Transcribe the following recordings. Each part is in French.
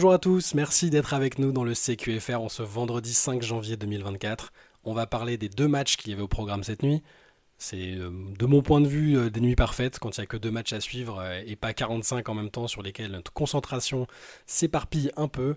Bonjour à tous, merci d'être avec nous dans le CQFR en ce vendredi 5 janvier 2024. On va parler des deux matchs qu'il y avait au programme cette nuit. C'est euh, de mon point de vue euh, des nuits parfaites quand il n'y a que deux matchs à suivre euh, et pas 45 en même temps sur lesquels notre concentration s'éparpille un peu.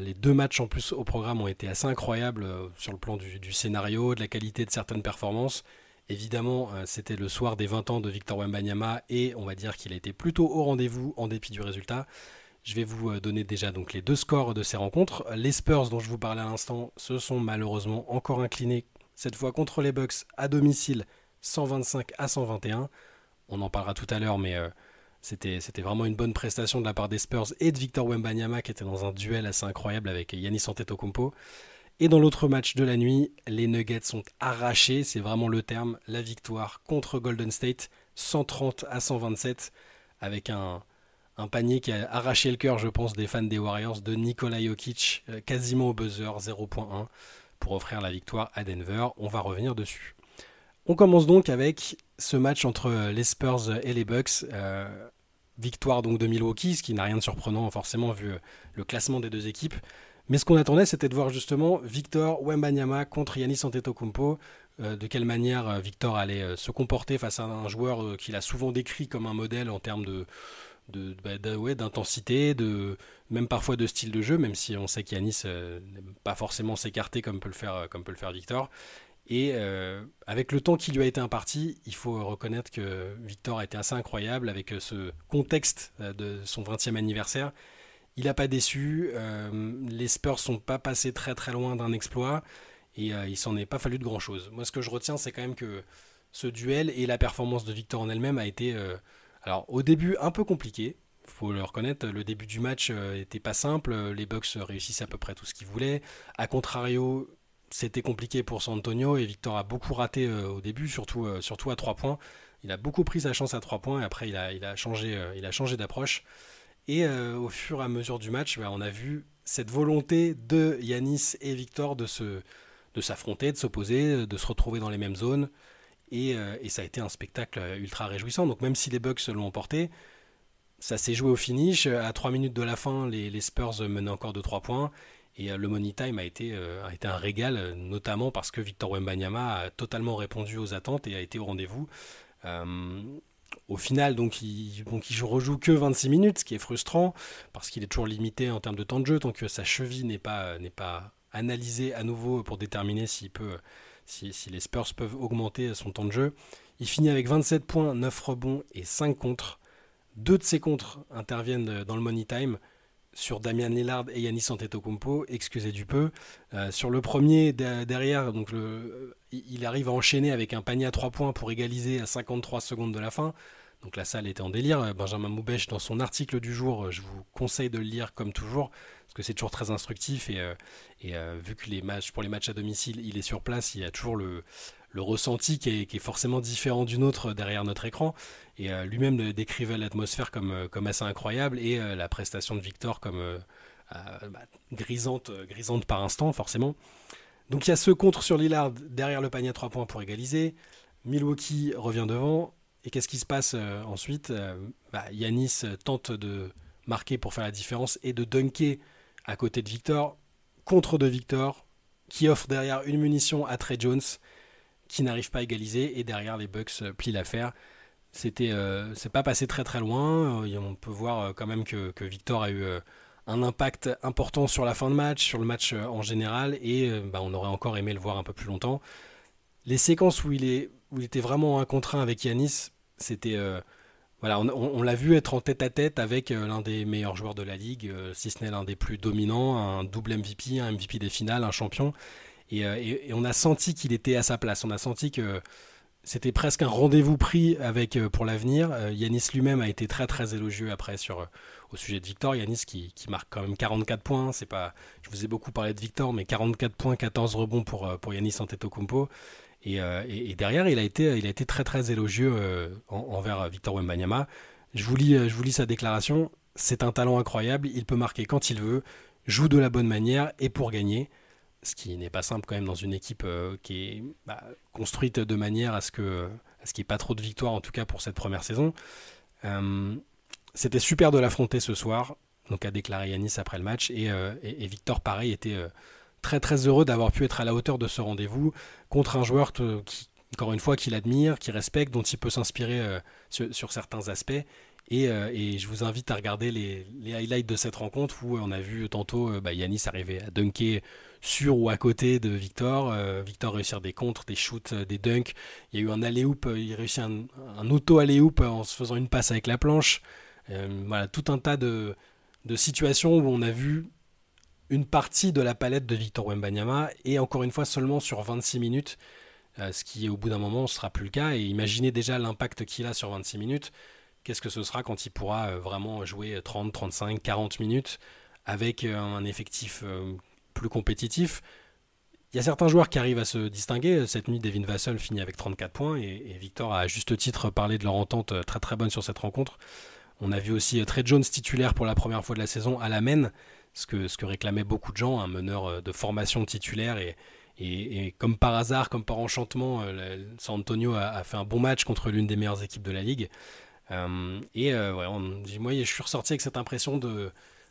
les deux matchs en plus au programme ont été assez incroyables sur le plan du, scénario, de la qualité de certaines performances. Évidemment, c'était le soir des 20 ans de Victor Wembanyama et on va dire qu'il a été plutôt au rendez-vous en dépit du résultat. Je vais vous donner déjà donc les deux scores de ces rencontres. Les Spurs dont je vous parlais à l'instant se sont malheureusement encore inclinés cette fois contre les Bucks à domicile 125 à 121. On en parlera tout à l'heure, mais euh, c'était, vraiment une bonne prestation de la part des Spurs et de Victor Wembanyama qui était dans un duel assez incroyable avec Yannis Antetokounmpo. Et dans l'autre match de la nuit, les Nuggets sont arrachés, c'est vraiment le terme, la victoire contre Golden State, 130 à 127, avec un, un panier qui a arraché le cœur, je pense, des fans des Warriors de Nikola Jokic, euh, quasiment au buzzer, 0.1, pour offrir la victoire à Denver. On va revenir dessus. On commence donc avec ce match entre les Spurs et les Bucks. Euh, victoire donc de Milwaukee, ce qui n'a rien de surprenant forcément vu euh, le classement des deux équipes. Mais ce qu'on attendait, c'était de voir justement Victor Wembanyama contre Yanis Antetokounmpo. de quelle manière Victor allait se comporter face à un joueur qu'il a souvent décrit comme un modèle en termes de, bah, d'intensité, de, même parfois de style de jeu, même si on sait qu'Yanis n'aime pas forcément s'écarter comme peut le faire comme peut le faire Victor. Et euh, avec le temps qui lui a été imparti, il faut reconnaître que Victor a été assez incroyable avec euh, ce contexte euh, de son 20e anniversaire. Il n'a pas déçu, les Spurs sont pas passés très très loin d'un exploit et il s'en est pas fallu de grand chose. Moi ce que je retiens c'est quand même que ce duel et la performance de Victor en elle-même a été alors au début un peu compliqué, faut le reconnaître, le début du match n'était pas simple, les Bucks réussissent à peu près tout ce qu'ils voulaient. A contrario, c'était compliqué pour San Antonio et Victor a beaucoup raté euh, au début, surtout, euh, à 3 points. Il a beaucoup pris sa chance à 3 points et après il a, changé, euh, il changé d'approche. Et au fur et à mesure du match, bah, on a vu cette volonté de Yanis et Victor de s'affronter, de s'opposer, de se retrouver dans les mêmes zones. Et, et, ça a été un spectacle ultra réjouissant. Donc même si les Bucks l'ont emporté, ça s'est joué au finish. À 3 minutes de la fin, les, Spurs menaient encore de 3 points. Et euh, le Money Time a été, euh, un régal, notamment parce que Victor Wembanyama a totalement répondu aux attentes et a été au rendez-vous. Euh, au final, donc, il, donc, rejoue que 26 minutes, ce qui est frustrant, parce qu'il est toujours limité en termes de temps de jeu, tant que sa cheville n'est pas, n'est pas analysée à nouveau pour déterminer s'il peut, si, les Spurs peuvent augmenter son temps de jeu. Il finit avec 27 points, 9 rebonds et 5 contres. Deux de ces contres interviennent dans le Money Time sur Damian Lillard et Yannis Antetokounmpo, excusez du peu. Euh, sur le premier derrière, donc le, il arrive à enchaîner avec un panier à 3 points pour égaliser à 53 secondes de la fin. Donc la salle était en délire. Benjamin Moubèche, dans son article du jour, je vous conseille de le lire comme toujours, parce que c'est toujours très instructif. Et, euh, euh, vu que les matchs, pour les matchs à domicile, il est sur place, il y a toujours le, ressenti qui est, forcément différent du nôtre derrière notre écran. Et euh, lui-même décrivait l'atmosphère comme, euh, assez incroyable et euh, la prestation de Victor comme bah, grisante, grisante par instant, forcément. Donc il y a ce contre sur Lillard derrière le panier à 3 points pour égaliser. Milwaukee revient devant. Et qu'est-ce qui se passe ensuite bah, Yanis tente de marquer pour faire la différence et de dunker à côté de Victor. Contre de Victor, qui offre derrière une munition à Trey Jones qui n'arrive pas à égaliser et derrière les Bucks euh, plient l'affaire. C'était, euh, c'est pas passé très très loin. Euh, on peut voir quand même que, Victor a eu un impact important sur la fin de match, sur le match en général, et bah, on aurait encore aimé le voir un peu plus longtemps. Les séquences où il, était vraiment un contre un avec Yanis, c'était. voilà, on, l'a vu être en tête à tête avec l'un des meilleurs joueurs de la ligue, si ce n'est l'un des plus dominants, un double MVP, un MVP des finales, un champion. Euh, et, on a senti qu'il était à sa place. On a senti que c'était presque un rendez-vous pris euh, pour l'avenir. Euh, Yanis lui-même a été très très élogieux après au sujet de Victor. Yanis qui, marque quand même 44 points. C'est pas, je vous ai beaucoup parlé de Victor, mais 44 points, 14 rebonds pour pour Yanis Antetokounmpo. Et, et, derrière, il a été très très élogieux envers Victor Wembanyama. Je vous lis sa déclaration. C'est un talent incroyable. Il peut marquer quand il veut, joue de la bonne manière et pour gagner ce qui n'est pas simple quand même dans une équipe euh, qui est bah, construite de manière à ce qu'il n'y ait pas trop de victoires en tout cas pour cette première saison. Euh, c'était super de l'affronter ce soir. donc a déclaré Yanis après le match. Et, Victor, pareil, était très très heureux d'avoir pu être à la hauteur de ce rendez-vous contre un joueur qui, encore une fois, qu'il admire, qu'il respecte, dont il peut s'inspirer sur, certains aspects. Euh, et, je vous invite à regarder les, highlights de cette rencontre où on a vu tantôt euh, bah, Yanis arriver à dunker sur ou à côté de Victor. Euh, Victor réussir des contres, des shoots, des dunks. Il y a eu un alley-oop, il réussit un, un auto-alley-oop en se faisant une passe avec la planche. voilà, tout un tas de, situations où on a vu une partie de la palette de Victor Wembanyama et encore une fois seulement sur 26 minutes, ce qui au bout d'un moment ne sera plus le cas. Et imaginez déjà l'impact qu'il a sur 26 minutes qu'est-ce que ce sera quand il pourra euh, vraiment jouer 30, 35, 40 minutes avec euh, un effectif euh, plus compétitif? Il y a certains joueurs qui arrivent à se distinguer. Cette nuit, Devin Vassell finit avec 34 points et, Victor a à juste titre parlé de leur entente très très bonne sur cette rencontre. On a vu aussi Trey Jones titulaire pour la première fois de la saison à la main, ce que, ce que réclamaient beaucoup de gens, un meneur de formation titulaire. Et, et, comme par hasard, comme par enchantement, San Antonio a, a, fait un bon match contre l'une des meilleures équipes de la ligue. Euh, et euh, moi, je suis ressorti avec cette impression de,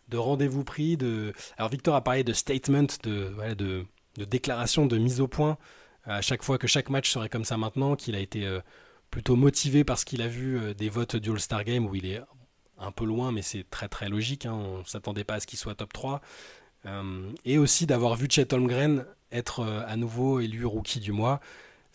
de rendez-vous pris. De... Alors, Victor a parlé de statement, de, de, de, déclaration, de mise au point. À chaque fois que chaque match serait comme ça maintenant, qu'il a été euh, plutôt motivé parce qu'il a vu des votes du All-Star Game où il est un peu loin, mais c'est très très logique. Hein, on ne s'attendait pas à ce qu'il soit top 3. et aussi d'avoir vu Chet Holmgren être à nouveau élu rookie du mois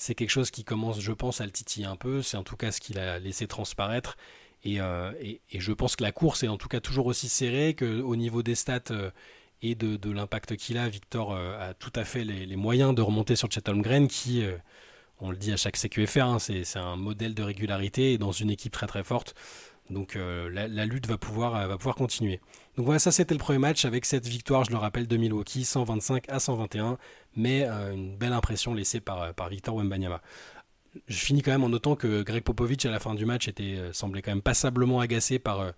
c'est quelque chose qui commence, je pense, à le titiller un peu. C'est en tout cas ce qu'il a laissé transparaître. Et, euh, je pense que la course est en tout cas toujours aussi serrée qu'au niveau des stats euh, et de, l'impact qu'il a, Victor euh, a tout à fait les, moyens de remonter sur Chet Holmgren qui, on le dit à chaque CQFR, hein, c'est un modèle de régularité et dans une équipe très très forte. Donc la, lutte va pouvoir, va pouvoir continuer. Donc voilà, ça c'était le premier match avec cette victoire, je le rappelle, de Milwaukee, 125 à 121 mais euh, une belle impression laissée par, euh, par Victor Wembanyama. Je finis quand même en notant que Greg Popovich à la fin du match était, euh, semblait quand même passablement agacé par,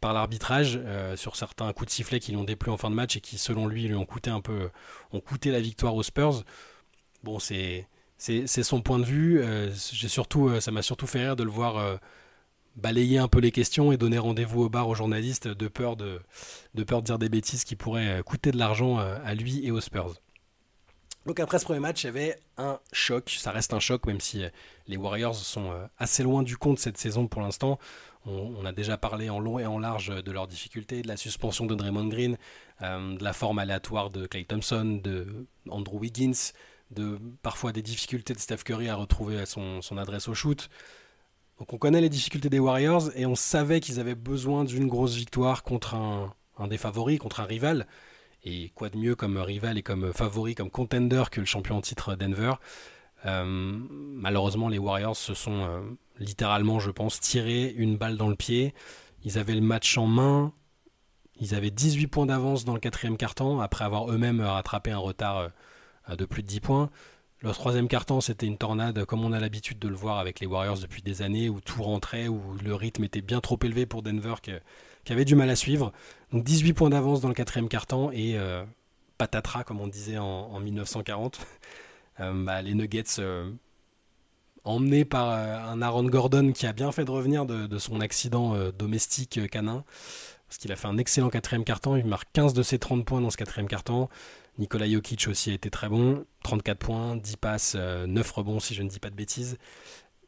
par l'arbitrage sur certains coups de sifflet qui l'ont déplu en fin de match et qui selon lui lui ont coûté un peu ont coûté la victoire aux Spurs. Bon c'est c'est son point de vue. j'ai surtout, ça m'a surtout fait rire de le voir balayer un peu les questions et donner rendez-vous au bar aux journalistes de peur de, de peur de dire des bêtises qui pourraient coûter de l'argent à lui et aux Spurs. Donc après ce premier match, il y avait un choc. Ça reste un choc, même si euh, les Warriors sont euh, assez loin du compte cette saison pour l'instant. On, a déjà parlé en long et en large de leurs difficultés, de la suspension de Draymond Green, euh, de la forme aléatoire de Clay Thompson, de Andrew Wiggins, de parfois des difficultés de Steph Curry à retrouver son, adresse au shoot. Donc on connaît les difficultés des Warriors et on savait qu'ils avaient besoin d'une grosse victoire contre un, des favoris, contre un rival. Et quoi de mieux comme rival et comme favori, comme contender que le champion en titre Denver? Euh, Malheureusement, les Warriors se sont euh, littéralement, je pense, tiré une balle dans le pied. Ils avaient le match en main. Ils avaient 18 points d'avance dans le quatrième quart-temps, après avoir eux-mêmes rattrapé un retard euh, de plus de 10 points. Le troisième quart-temps, c'était une tornade, comme on a l'habitude de le voir avec les Warriors depuis des années, où tout rentrait, où le rythme était bien trop élevé pour Denver, qui avait du mal à suivre. Donc 18 points d'avance dans le quatrième quart-temps et euh, patatras, comme on disait en, 1940. Euh, bah, les Nuggets, euh, emmenés par un Aaron Gordon qui a bien fait de revenir de, son accident domestique canin, parce qu'il a fait un excellent quatrième quart-temps. Il marque 15 de ses 30 points dans ce quatrième quart-temps. Nikola Jokic aussi a été très bon, 34 points, 10 passes, 9 rebonds si je ne dis pas de bêtises.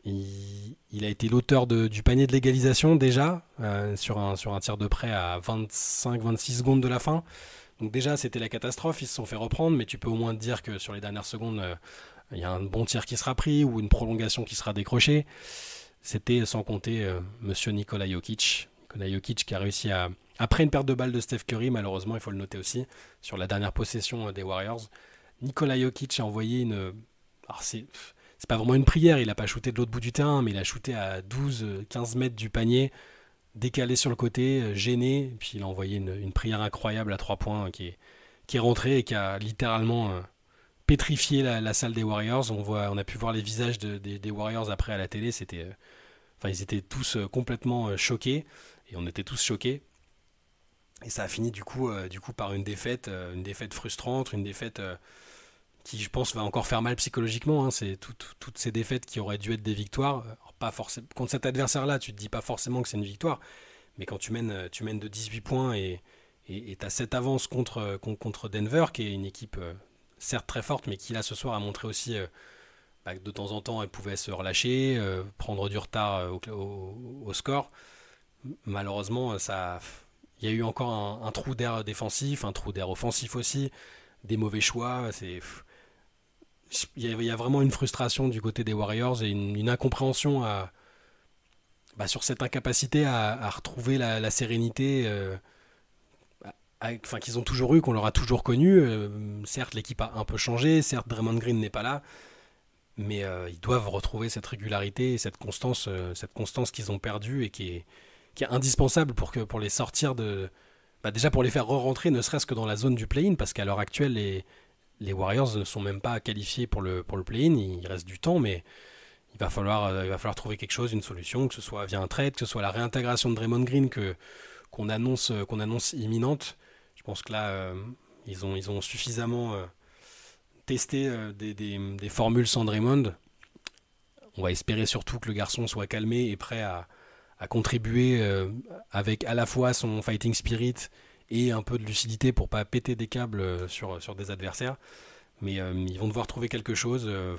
Il, a été l'auteur du panier de l'égalisation déjà, euh, sur, un, sur un tir de près à 25-26 secondes de la fin. Donc déjà c'était la catastrophe, ils se sont fait reprendre, mais tu peux au moins te dire que sur les dernières secondes, euh, il y a un bon tir qui sera pris ou une prolongation qui sera décrochée. C'était sans compter euh, monsieur Nikola Jokic. Nikola Jokic qui a réussi à... Après une perte de balle de Steph Curry, malheureusement, il faut le noter aussi, sur la dernière possession des Warriors, Nikola Jokic a envoyé une... Alors c'est pas vraiment une prière, il a pas shooté de l'autre bout du terrain, mais il a shooté à 12-15 mètres du panier, décalé sur le côté, euh, gêné, puis il a envoyé une, prière incroyable à 3 points euh, qui est, rentrée et qui a littéralement euh, pétrifié la, salle des Warriors. On, a pu voir les visages des, Warriors après à la télé, c'était, ils étaient tous complètement choqués, et on était tous choqués. Et ça a fini du coup, du coup par une défaite, une défaite frustrante, une défaite qui je pense va encore faire mal psychologiquement. Hein. C'est toutes ces défaites qui auraient dû être des victoires. pas forcément contre cet adversaire-là, tu te dis pas forcément que c'est une victoire, Mais quand tu mènes, tu mènes de 18 points et tu as cette avance contre, contre Denver, qui est une équipe certes très forte, mais qui là ce soir a montré aussi bah, que de temps en temps elle pouvait se relâcher, prendre du retard au, score. Malheureusement, ça, il y a eu encore un, trou d'air défensif, un trou d'air offensif aussi, des mauvais choix. Il y, a, vraiment une frustration du côté des Warriors et une, incompréhension à, bah, sur cette incapacité à, retrouver la, sérénité euh, qu'ils ont toujours eu, qu'on leur a toujours connu. Euh, certes, l'équipe a un peu changé, certes, Draymond Green n'est pas là, mais euh, ils doivent retrouver cette régularité et cette constance, cette constance qu'ils ont perdue et qui est, qui est indispensable pour, que, pour les sortir de. Bah, déjà pour les faire re-rentrer, ne serait-ce que dans la zone du play-in, parce qu'à l'heure actuelle, les, les Warriors ne sont même pas qualifiés pour le, pour le play-in. Il reste du temps, mais il va, falloir, euh, il va falloir trouver quelque chose, une solution, que ce soit via un trade, que ce soit la réintégration de Draymond Green que, qu'on, annonce, euh, qu'on annonce imminente. Je pense que là, euh, ils, ont, ils ont suffisamment testé des, des, des, formules sans Draymond. On va espérer surtout que le garçon soit calmé et prêt à, à contribuer avec à la fois son fighting spirit et un peu de lucidité pour pas péter des câbles euh, sur, sur des adversaires. Mais euh, ils vont devoir trouver quelque chose. Euh,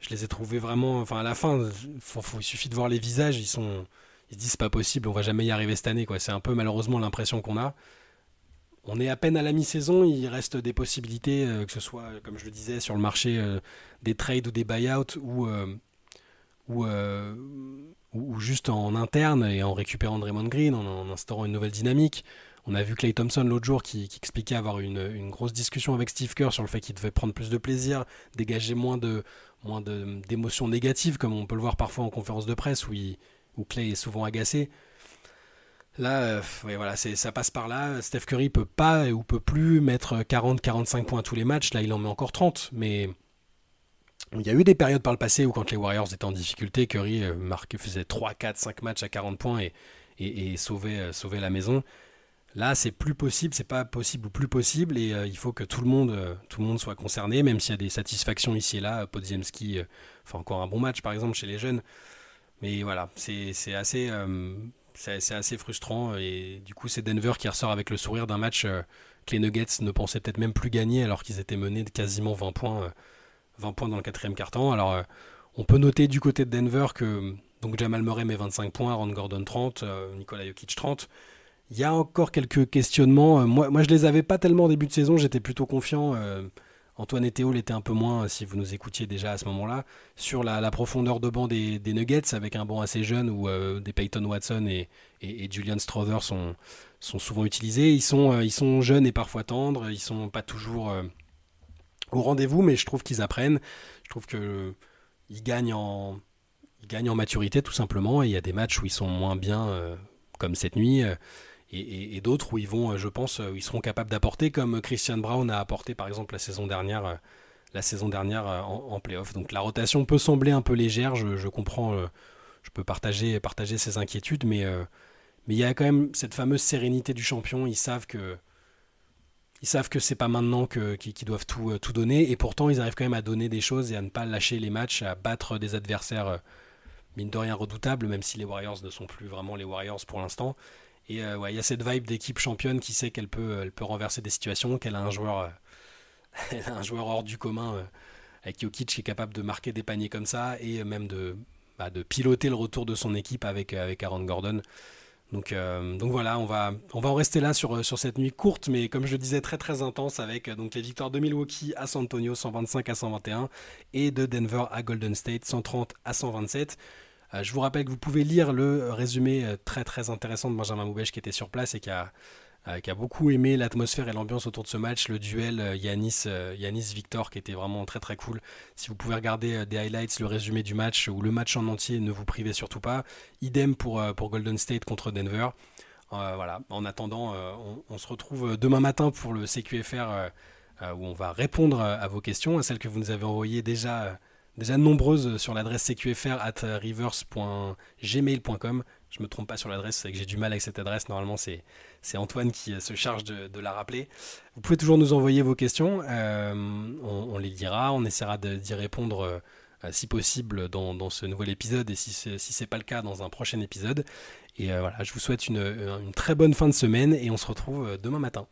je les ai trouvés vraiment. Enfin, à la fin, il suffit de voir les visages. Ils sont, ils se disent c'est pas possible, on va jamais y arriver cette année. C'est un peu malheureusement l'impression qu'on a. On est à peine à la mi-saison, il reste des possibilités, que ce soit, comme je le disais, sur le marché des trades ou des buyouts ou, ou, ou, juste en interne et en récupérant Draymond Green, en instaurant une nouvelle dynamique. On a vu Clay Thompson l'autre jour qui, expliquait avoir une, grosse discussion avec Steve Kerr sur le fait qu'il devait prendre plus de plaisir, dégager moins d'émotions négatives, comme on peut le voir parfois en conférence de presse où, Clay est souvent agacé. Là, euh, ça passe par là. Steph Curry peut pas ou peut plus mettre 40-45 points tous les matchs. Là, il en met encore 30. Mais il y a eu des périodes par le passé où, quand les Warriors étaient en difficulté, Curry euh, marquait, faisait 3, 4, 5 matchs à 40 points et, euh, sauvait la maison. Là, c'est plus possible, c'est pas possible ou plus possible, et euh, il faut que tout le monde, tout le monde soit concerné, même s'il y a des satisfactions ici et là. Podziemski, euh, fait encore un bon match, par exemple, chez les jeunes. Mais voilà, c'est assez, c'est assez frustrant, et du coup, c'est Denver qui ressort avec le sourire d'un match que les Nuggets ne pensaient peut-être même plus gagner, alors qu'ils étaient menés de quasiment 20 points, 20 points dans le quatrième quart-temps. Alors, on peut noter du côté de Denver que donc Jamal Murray met 25 points, Ron Gordon 30, Nikola Jokic 30. Il y a encore quelques questionnements. Euh, moi, moi, je les avais pas tellement au début de saison. J'étais plutôt confiant. Euh, Antoine et Théo l'étaient un peu moins, euh, si vous nous écoutiez déjà à ce moment-là, sur la, profondeur de banc des, Nuggets, avec un banc assez jeune où des Peyton Watson et, Julian Strother sont, souvent utilisés. Ils sont, ils sont jeunes et parfois tendres. Ils sont pas toujours au rendez-vous, mais je trouve qu'ils apprennent. Je trouve que ils gagnent en, gagnent en maturité tout simplement. Et il y a des matchs où ils sont moins bien, comme cette nuit et, d'autres où ils vont, euh, je pense, euh, ils seront capables d'apporter, comme Christian Brown a apporté par exemple la saison dernière, euh, la saison dernière en, playoff. Donc la rotation peut sembler un peu légère, je, comprends, je peux partager, partager ces inquiétudes, mais, mais il y a quand même cette fameuse sérénité du champion. Ils savent que ils savent que c'est pas maintenant qu'ils doivent tout, tout, donner, et pourtant ils arrivent quand même à donner des choses et à ne pas lâcher les matchs, à battre des adversaires mine de rien redoutables, même si les Warriors ne sont plus vraiment les Warriors pour l'instant. Et euh, il y a cette vibe d'équipe championne qui sait qu'elle peut, elle peut renverser des situations, qu'elle a un joueur, euh, un joueur hors du commun euh, avec Jokic qui est capable de marquer des paniers comme ça et même de, bah, de piloter le retour de son équipe avec, avec Aaron Gordon. Donc, donc voilà, on va, on va en rester là sur, sur cette nuit courte, mais comme je le disais, très très intense avec donc les victoires de Milwaukee à San Antonio 125 à 121 et de Denver à Golden State 130 à 127. Euh, je vous rappelle que vous pouvez lire le résumé euh, très très intéressant de Benjamin Moubèche qui était sur place et qui a, euh, qui a beaucoup aimé l'atmosphère et l'ambiance autour de ce match, le duel Yanis-Victor qui était vraiment très très cool. Si vous pouvez regarder des highlights, le résumé du match ou le match en entier, ne vous privez surtout pas. Idem pour, pour Golden State contre Denver. voilà. En attendant, on, se retrouve demain matin pour le CQFR où on va répondre à vos questions, à celles que vous nous avez envoyées déjà déjà nombreuses sur l'adresse cqfr at rivers.gmail.com. Je me trompe pas sur l'adresse, c'est que j'ai du mal avec cette adresse. Normalement, c'est, c'est Antoine qui euh, se charge de, la rappeler. Vous pouvez toujours nous envoyer vos questions. Euh, on, les lira, on essaiera d'y répondre euh, si possible dans, ce nouvel épisode et si ce n'est si pas le cas, dans un prochain épisode. Et voilà, je vous souhaite une très bonne fin de semaine et on se retrouve demain matin.